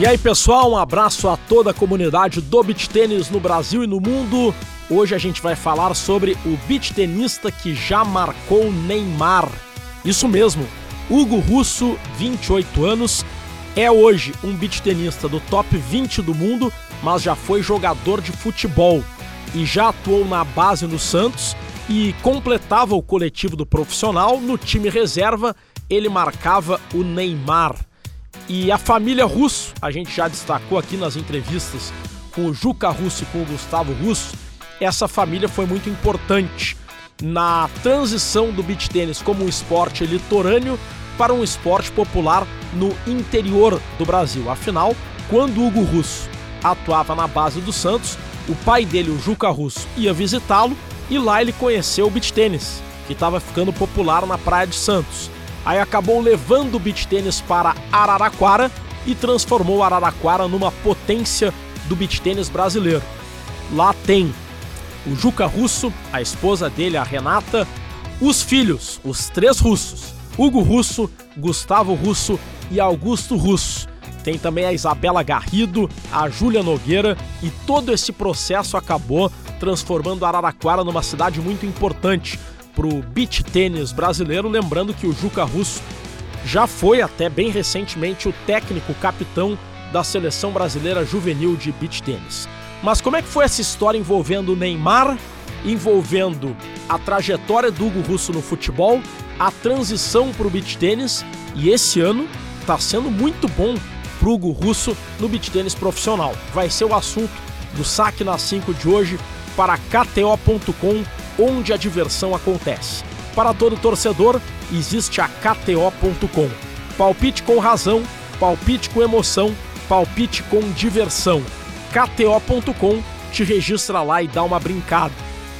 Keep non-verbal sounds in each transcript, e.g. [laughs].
E aí, pessoal, um abraço a toda a comunidade do beach tênis no Brasil e no mundo. Hoje a gente vai falar sobre o beach tenista que já marcou Neymar. Isso mesmo, Hugo Russo, 28 anos, é hoje um beach tenista do top 20 do mundo, mas já foi jogador de futebol e já atuou na base no Santos e completava o coletivo do profissional. No time reserva, ele marcava o Neymar. E a família Russo, a gente já destacou aqui nas entrevistas com o Juca Russo e com o Gustavo Russo, essa família foi muito importante na transição do beach tênis como um esporte litorâneo para um esporte popular no interior do Brasil. Afinal, quando Hugo Russo atuava na base do Santos, o pai dele, o Juca Russo, ia visitá-lo e lá ele conheceu o beach tênis, que estava ficando popular na Praia de Santos. Aí acabou levando o beach tênis para Araraquara e transformou Araraquara numa potência do beach tênis brasileiro. Lá tem o Juca Russo, a esposa dele, a Renata, os filhos, os três russos, Hugo Russo, Gustavo Russo e Augusto Russo. Tem também a Isabela Garrido, a Júlia Nogueira e todo esse processo acabou transformando Araraquara numa cidade muito importante para o beach tênis brasileiro, lembrando que o Juca Russo já foi até bem recentemente o técnico capitão da seleção brasileira juvenil de beach tênis. Mas como é que foi essa história envolvendo o Neymar, envolvendo a trajetória do Hugo Russo no futebol, a transição para o beach tênis e esse ano está sendo muito bom para o Hugo Russo no beach tênis profissional. Vai ser o assunto do saque na 5 de hoje para KTO.com onde a diversão acontece. Para todo torcedor, existe a KTO.com. Palpite com razão, palpite com emoção, palpite com diversão. KTO.com te registra lá e dá uma brincada.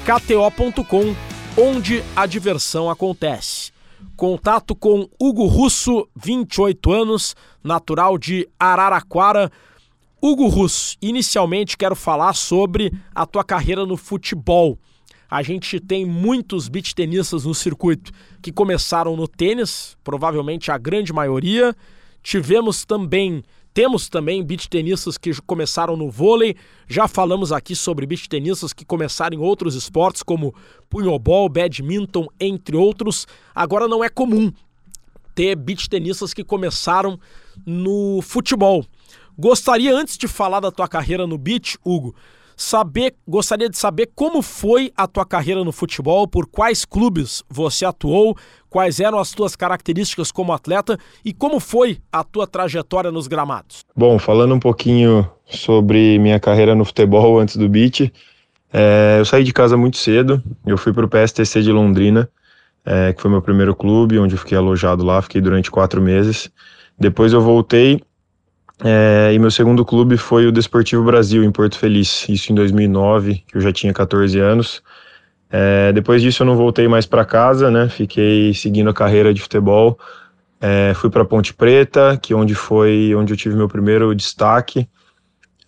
KTO.com, onde a diversão acontece. Contato com Hugo Russo, 28 anos, natural de Araraquara. Hugo Russo, inicialmente quero falar sobre a tua carreira no futebol. A gente tem muitos beach tenistas no circuito que começaram no tênis, provavelmente a grande maioria. Tivemos também, temos também beach tenistas que começaram no vôlei. Já falamos aqui sobre beach tenistas que começaram em outros esportes como punhobol, badminton, entre outros. Agora não é comum ter beach tenistas que começaram no futebol. Gostaria antes de falar da tua carreira no beach, Hugo, saber, gostaria de saber como foi a tua carreira no futebol, por quais clubes você atuou, quais eram as tuas características como atleta e como foi a tua trajetória nos gramados. Bom, falando um pouquinho sobre minha carreira no futebol antes do beat, é, eu saí de casa muito cedo, eu fui para o PSTC de Londrina, é, que foi meu primeiro clube, onde eu fiquei alojado lá, fiquei durante quatro meses. Depois eu voltei é, e meu segundo clube foi o Desportivo Brasil, em Porto Feliz, isso em 2009, que eu já tinha 14 anos. É, depois disso eu não voltei mais para casa, né? Fiquei seguindo a carreira de futebol. É, fui para Ponte Preta, que onde foi onde eu tive meu primeiro destaque.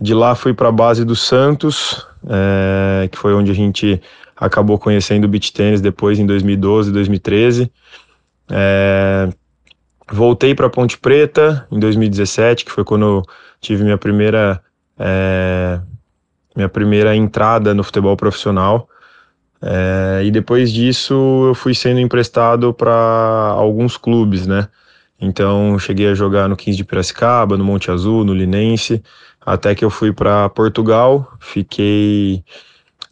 De lá fui para a base do Santos, é, que foi onde a gente acabou conhecendo o beach tennis depois em 2012, 2013. Voltei para Ponte Preta em 2017, que foi quando eu tive minha primeira é, minha primeira entrada no futebol profissional. É, e depois disso eu fui sendo emprestado para alguns clubes, né? Então cheguei a jogar no 15 de Piracicaba, no Monte Azul, no Linense, até que eu fui para Portugal, fiquei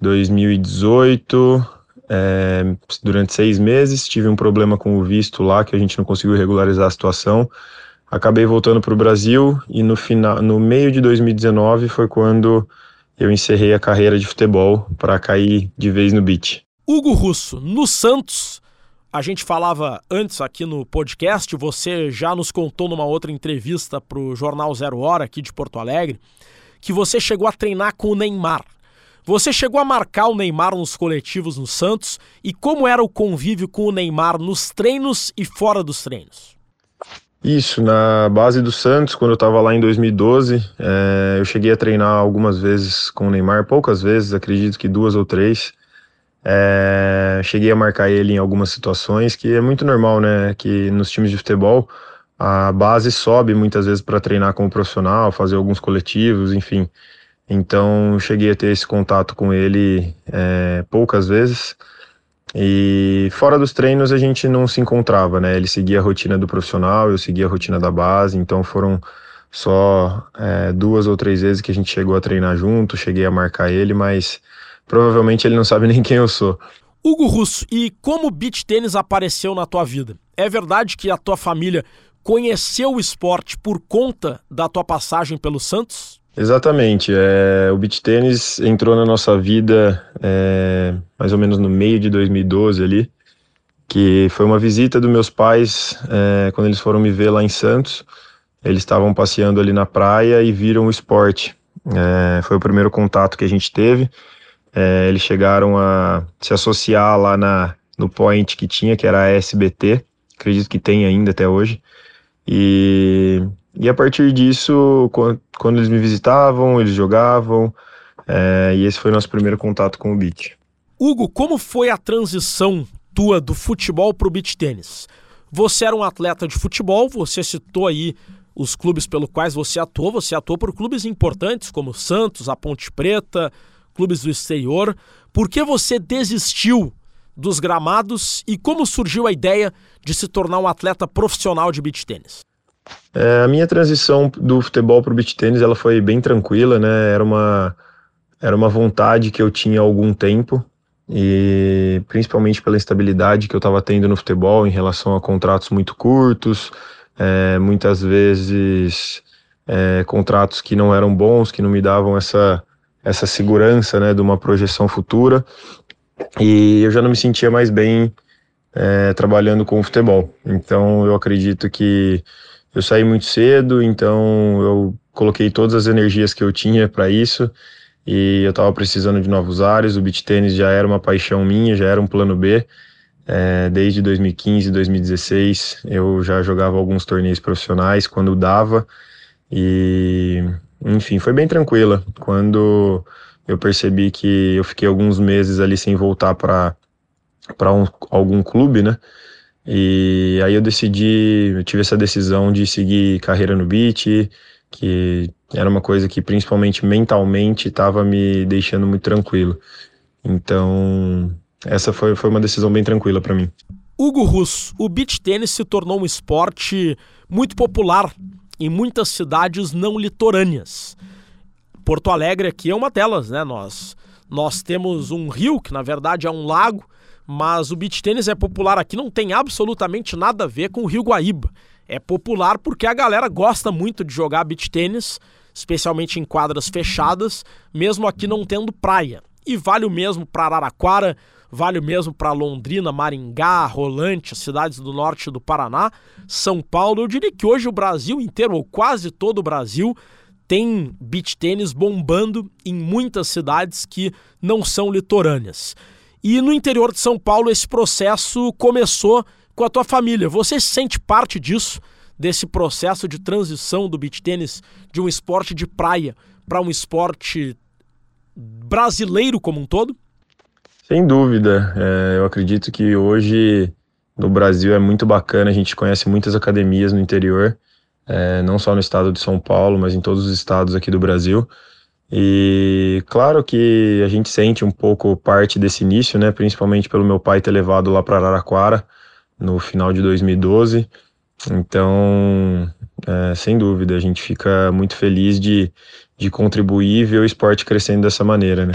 2018, é, durante seis meses. Tive um problema com o visto lá, que a gente não conseguiu regularizar a situação. Acabei voltando para o Brasil e no, final, no meio de 2019 foi quando eu encerrei a carreira de futebol para cair de vez no beat. Hugo Russo, no Santos, a gente falava antes aqui no podcast, você já nos contou numa outra entrevista para o Jornal Zero Hora aqui de Porto Alegre, que você chegou a treinar com o Neymar. Você chegou a marcar o Neymar nos coletivos no Santos e como era o convívio com o Neymar nos treinos e fora dos treinos? Isso, na base do Santos, quando eu estava lá em 2012, é, eu cheguei a treinar algumas vezes com o Neymar, poucas vezes, acredito que duas ou três. É, cheguei a marcar ele em algumas situações, que é muito normal, né? Que nos times de futebol a base sobe muitas vezes para treinar como profissional, fazer alguns coletivos, enfim. Então cheguei a ter esse contato com ele é, poucas vezes. E fora dos treinos a gente não se encontrava, né? Ele seguia a rotina do profissional, eu seguia a rotina da base, então foram só é, duas ou três vezes que a gente chegou a treinar junto, cheguei a marcar ele, mas provavelmente ele não sabe [laughs] nem quem eu sou. Hugo Russo, e como o beach tênis apareceu na tua vida? É verdade que a tua família conheceu o esporte por conta da tua passagem pelo Santos? Exatamente. É, o beach tênis entrou na nossa vida é, mais ou menos no meio de 2012 ali, que foi uma visita dos meus pais é, quando eles foram me ver lá em Santos. Eles estavam passeando ali na praia e viram o esporte. É, foi o primeiro contato que a gente teve. É, eles chegaram a se associar lá na, no point que tinha, que era a SBT, acredito que tem ainda até hoje. E, e a partir disso, quando, eles me visitavam, eles jogavam, é, e esse foi nosso primeiro contato com o beach. Hugo, como foi a transição tua do futebol para o beach tênis? Você era um atleta de futebol, você citou aí os clubes pelos quais você atuou, você atuou por clubes importantes como Santos, a Ponte Preta, clubes do exterior. Por que você desistiu dos gramados e como surgiu a ideia de se tornar um atleta profissional de beach tênis? É, a minha transição do futebol para o beach tênis ela foi bem tranquila, né? Era uma era uma vontade que eu tinha há algum tempo e principalmente pela instabilidade que eu estava tendo no futebol em relação a contratos muito curtos, é, muitas vezes é, contratos que não eram bons, que não me davam essa essa segurança né, de uma projeção futura e eu já não me sentia mais bem é, trabalhando com o futebol. Então eu acredito que eu saí muito cedo, então eu coloquei todas as energias que eu tinha para isso e eu estava precisando de novos ares. O beach tênis já era uma paixão minha, já era um plano B. É, desde 2015, 2016, eu já jogava alguns torneios profissionais quando dava e enfim, foi bem tranquila. Quando eu percebi que eu fiquei alguns meses ali sem voltar para para um, algum clube, né? E aí eu decidi, eu tive essa decisão de seguir carreira no beat, que era uma coisa que principalmente mentalmente estava me deixando muito tranquilo. Então, essa foi, foi uma decisão bem tranquila para mim. Hugo Russo, o beach tênis se tornou um esporte muito popular em muitas cidades não litorâneas. Porto Alegre aqui é uma delas, né? Nós, nós temos um rio, que na verdade é um lago, mas o beach tênis é popular aqui, não tem absolutamente nada a ver com o Rio Guaíba. É popular porque a galera gosta muito de jogar beach tênis, especialmente em quadras fechadas, mesmo aqui não tendo praia. E vale o mesmo para Araraquara, vale o mesmo para Londrina, Maringá, Rolante, cidades do norte do Paraná, São Paulo. Eu diria que hoje o Brasil inteiro, ou quase todo o Brasil, tem beach tênis bombando em muitas cidades que não são litorâneas. E no interior de São Paulo esse processo começou com a tua família. Você se sente parte disso, desse processo de transição do beach tênis de um esporte de praia para um esporte brasileiro como um todo? Sem dúvida. É, eu acredito que hoje no Brasil é muito bacana, a gente conhece muitas academias no interior, é, não só no estado de São Paulo, mas em todos os estados aqui do Brasil. E claro que a gente sente um pouco parte desse início, né? Principalmente pelo meu pai ter levado lá para Araraquara no final de 2012. Então, é, sem dúvida, a gente fica muito feliz de, de contribuir e ver o esporte crescendo dessa maneira, né?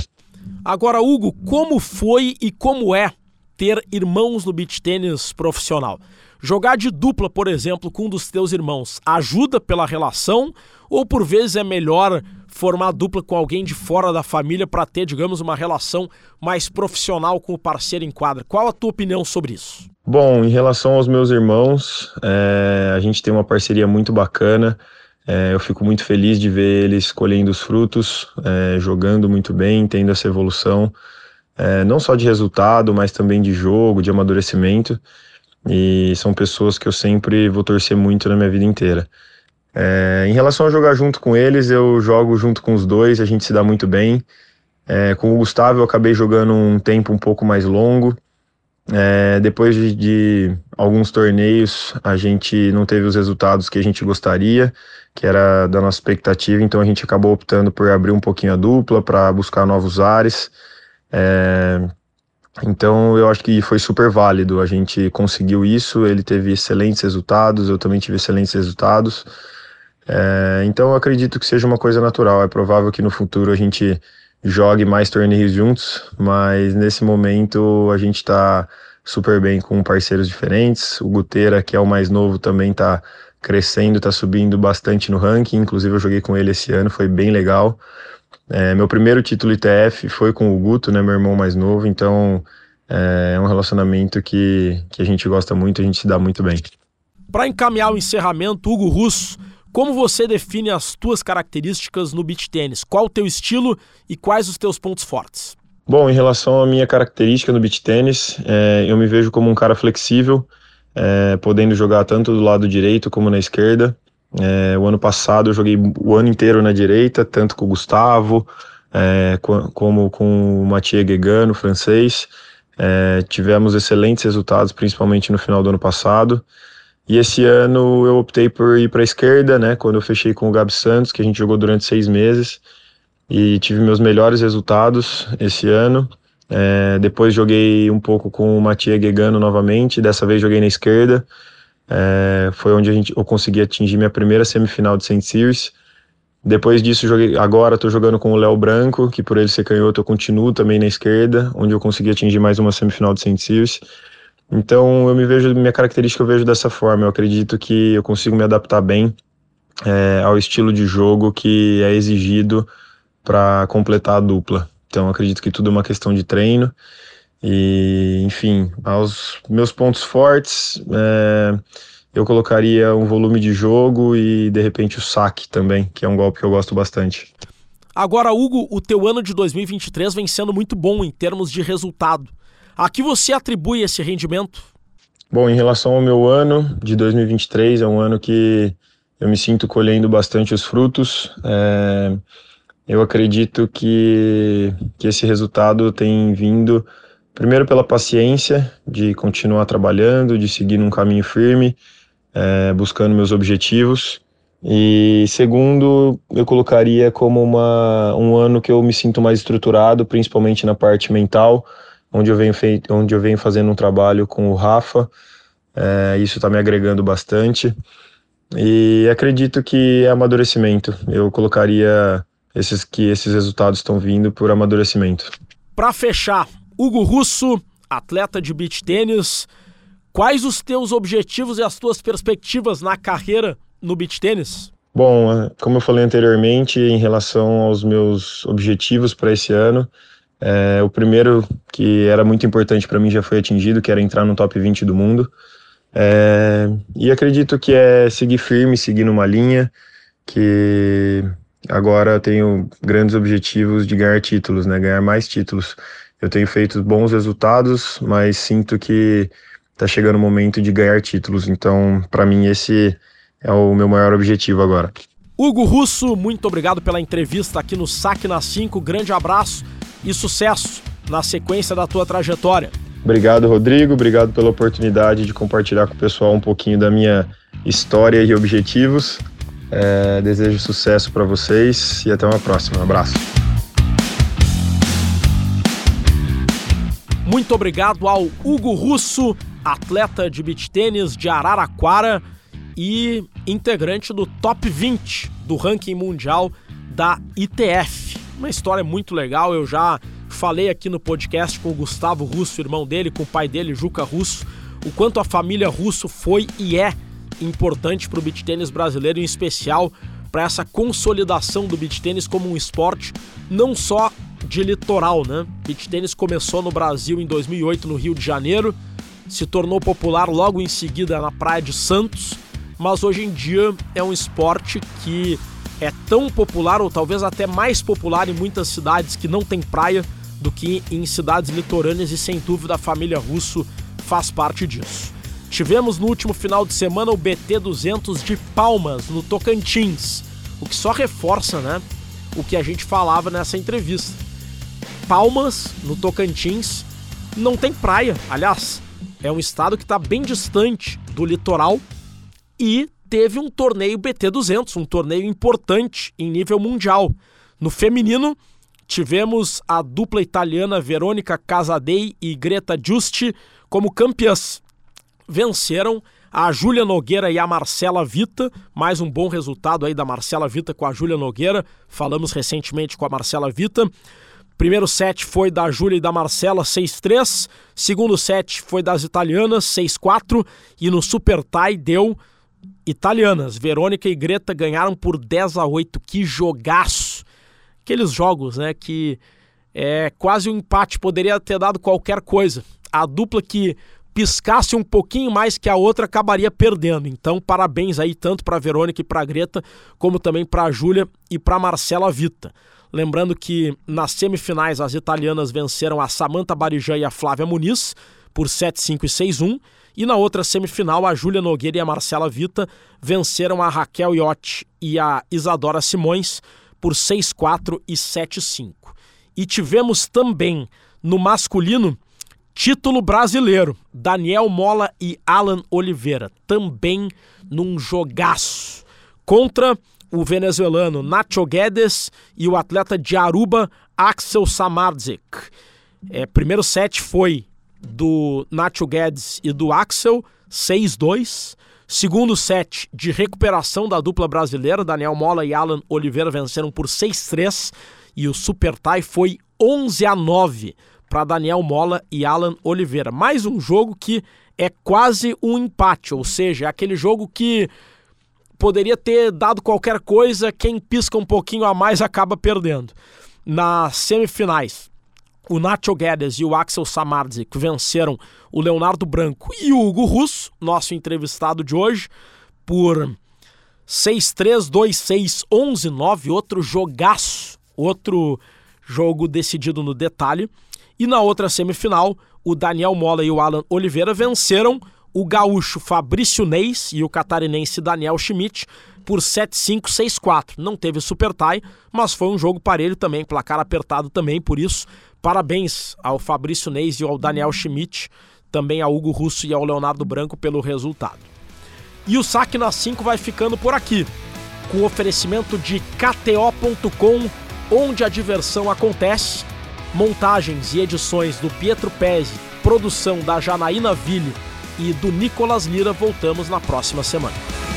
Agora, Hugo, como foi e como é ter irmãos no beach tênis profissional? Jogar de dupla, por exemplo, com um dos teus irmãos ajuda pela relação ou por vezes é melhor formar dupla com alguém de fora da família para ter, digamos, uma relação mais profissional com o parceiro em quadra? Qual a tua opinião sobre isso? Bom, em relação aos meus irmãos, é, a gente tem uma parceria muito bacana. É, eu fico muito feliz de ver eles colhendo os frutos, é, jogando muito bem, tendo essa evolução, é, não só de resultado, mas também de jogo, de amadurecimento. E são pessoas que eu sempre vou torcer muito na minha vida inteira. É, em relação a jogar junto com eles, eu jogo junto com os dois, a gente se dá muito bem. É, com o Gustavo, eu acabei jogando um tempo um pouco mais longo, É, depois de, de, alguns torneios, a gente não teve os resultados que a gente gostaria, que era da nossa expectativa, então a gente acabou optando por abrir um pouquinho a dupla para buscar novos ares. É, então eu acho que foi super válido, a gente conseguiu isso, ele teve excelentes resultados, eu também tive excelentes resultados. É, então eu acredito que seja uma coisa natural, é provável que no futuro a gente jogue mais torneios juntos, mas nesse momento a gente está super bem com parceiros diferentes. O Guteira, que é o mais novo, também está crescendo, está subindo bastante no ranking. Inclusive eu joguei com ele esse ano, foi bem legal. É, meu primeiro título ITF foi com o Guto, né, meu irmão mais novo, então é, é um relacionamento que, que a gente gosta muito, a gente se dá muito bem. Para encaminhar o encerramento, Hugo Russo, como você define as tuas características no beach tênis? Qual o teu estilo e quais os teus pontos fortes? Bom, em relação à minha característica no beach tênis, é, eu me vejo como um cara flexível, é, podendo jogar tanto do lado direito como na esquerda. É, o ano passado eu joguei o ano inteiro na direita, tanto com o Gustavo, é, como com o Mathieu Guegano, francês. É, tivemos excelentes resultados, principalmente no final do ano passado. E esse ano eu optei por ir para a esquerda, né? Quando eu fechei com o Gabi Santos, que a gente jogou durante seis meses, e tive meus melhores resultados esse ano. É, depois joguei um pouco com o Matia Guegano novamente, dessa vez joguei na esquerda. É, foi onde a gente, eu consegui atingir minha primeira semifinal de St. Series. Depois disso, joguei, agora estou jogando com o Léo Branco, que por ele ser canhoto, eu continuo também na esquerda, onde eu consegui atingir mais uma semifinal de St. Series. Então eu me vejo, minha característica eu vejo dessa forma. Eu acredito que eu consigo me adaptar bem é, ao estilo de jogo que é exigido para completar a dupla. Então acredito que tudo é uma questão de treino. E, enfim, aos meus pontos fortes, é, eu colocaria um volume de jogo e de repente o saque também, que é um golpe que eu gosto bastante. Agora, Hugo, o teu ano de 2023 vem sendo muito bom em termos de resultado. A que você atribui esse rendimento? Bom, em relação ao meu ano de 2023, é um ano que eu me sinto colhendo bastante os frutos. É, eu acredito que, que esse resultado tem vindo, primeiro, pela paciência de continuar trabalhando, de seguir num caminho firme, é, buscando meus objetivos. E segundo, eu colocaria como uma, um ano que eu me sinto mais estruturado, principalmente na parte mental onde eu venho, feito, onde eu venho fazendo um trabalho com o Rafa. É, isso está me agregando bastante. E acredito que é amadurecimento. Eu colocaria esses que esses resultados estão vindo por amadurecimento. Para fechar, Hugo Russo, atleta de beach tênis, quais os teus objetivos e as tuas perspectivas na carreira no beach tênis? Bom, como eu falei anteriormente, em relação aos meus objetivos para esse ano, é, o primeiro que era muito importante para mim já foi atingido, que era entrar no top 20 do mundo. É, e acredito que é seguir firme, seguir numa linha, que agora tenho grandes objetivos de ganhar títulos, né? Ganhar mais títulos. Eu tenho feito bons resultados, mas sinto que está chegando o momento de ganhar títulos. Então, para mim, esse é o meu maior objetivo agora. Hugo Russo, muito obrigado pela entrevista aqui no Saque na 5. Grande abraço e sucesso na sequência da tua trajetória. Obrigado, Rodrigo. Obrigado pela oportunidade de compartilhar com o pessoal um pouquinho da minha história e objetivos. É, desejo sucesso para vocês e até uma próxima. Um abraço. Muito obrigado ao Hugo Russo, atleta de beach tênis de Araraquara e integrante do top 20 do ranking mundial da ITF uma história muito legal. Eu já falei aqui no podcast com o Gustavo Russo, irmão dele, com o pai dele, Juca Russo, o quanto a família Russo foi e é importante para o beach tênis brasileiro, em especial para essa consolidação do beach tênis como um esporte não só de litoral, né? Beach tênis começou no Brasil em 2008 no Rio de Janeiro, se tornou popular logo em seguida na Praia de Santos, mas hoje em dia é um esporte que é tão popular ou talvez até mais popular em muitas cidades que não tem praia do que em cidades litorâneas e sem dúvida a família Russo faz parte disso. Tivemos no último final de semana o BT 200 de Palmas no Tocantins, o que só reforça, né, o que a gente falava nessa entrevista. Palmas no Tocantins não tem praia. Aliás, é um estado que está bem distante do litoral e teve um torneio BT200, um torneio importante em nível mundial. No feminino, tivemos a dupla italiana Verônica Casadei e Greta Giusti como campeãs. Venceram a Júlia Nogueira e a Marcela Vita, mais um bom resultado aí da Marcela Vita com a Júlia Nogueira. Falamos recentemente com a Marcela Vita. Primeiro set foi da Júlia e da Marcela, 6-3. Segundo set foi das italianas, 6-4. E no Super Tie deu italianas. Verônica e Greta ganharam por 10 a 8. Que jogaço! Aqueles jogos, né, que é quase um empate, poderia ter dado qualquer coisa. A dupla que piscasse um pouquinho mais que a outra acabaria perdendo. Então, parabéns aí tanto para Verônica e para Greta, como também para a Júlia e para Marcela Vita. Lembrando que nas semifinais as italianas venceram a Samantha Barijã e a Flávia Muniz por 7-5 e 6-1. E na outra semifinal, a Júlia Nogueira e a Marcela Vita venceram a Raquel Iotti e a Isadora Simões por 6-4 e 7-5. E tivemos também no masculino título brasileiro, Daniel Mola e Alan Oliveira, também num jogaço contra o venezuelano Nacho Guedes e o atleta de Aruba Axel Samardzik. É, primeiro set foi do Nacho Guedes e do Axel, 6-2. Segundo set de recuperação da dupla brasileira, Daniel Mola e Alan Oliveira venceram por 6-3 e o Super Tie foi 11 a 9 para Daniel Mola e Alan Oliveira. Mais um jogo que é quase um empate, ou seja, é aquele jogo que poderia ter dado qualquer coisa, quem pisca um pouquinho a mais acaba perdendo. Nas semifinais, o Nacho Guedes e o Axel Samardzik venceram o Leonardo Branco e o Hugo Russo, nosso entrevistado de hoje, por 6-3, 2-6, 11-9, outro jogaço, outro jogo decidido no detalhe. E na outra semifinal, o Daniel Mola e o Alan Oliveira venceram o gaúcho Fabrício Neis e o catarinense Daniel Schmidt por 7-5, 6-4. Não teve super tie, mas foi um jogo parelho também, placar apertado também, por isso Parabéns ao Fabrício Neis e ao Daniel Schmidt, também ao Hugo Russo e ao Leonardo Branco pelo resultado. E o Saque na 5 vai ficando por aqui, com oferecimento de KTO.com, onde a diversão acontece, montagens e edições do Pietro Pezzi, produção da Janaína Ville e do Nicolas Lira. Voltamos na próxima semana.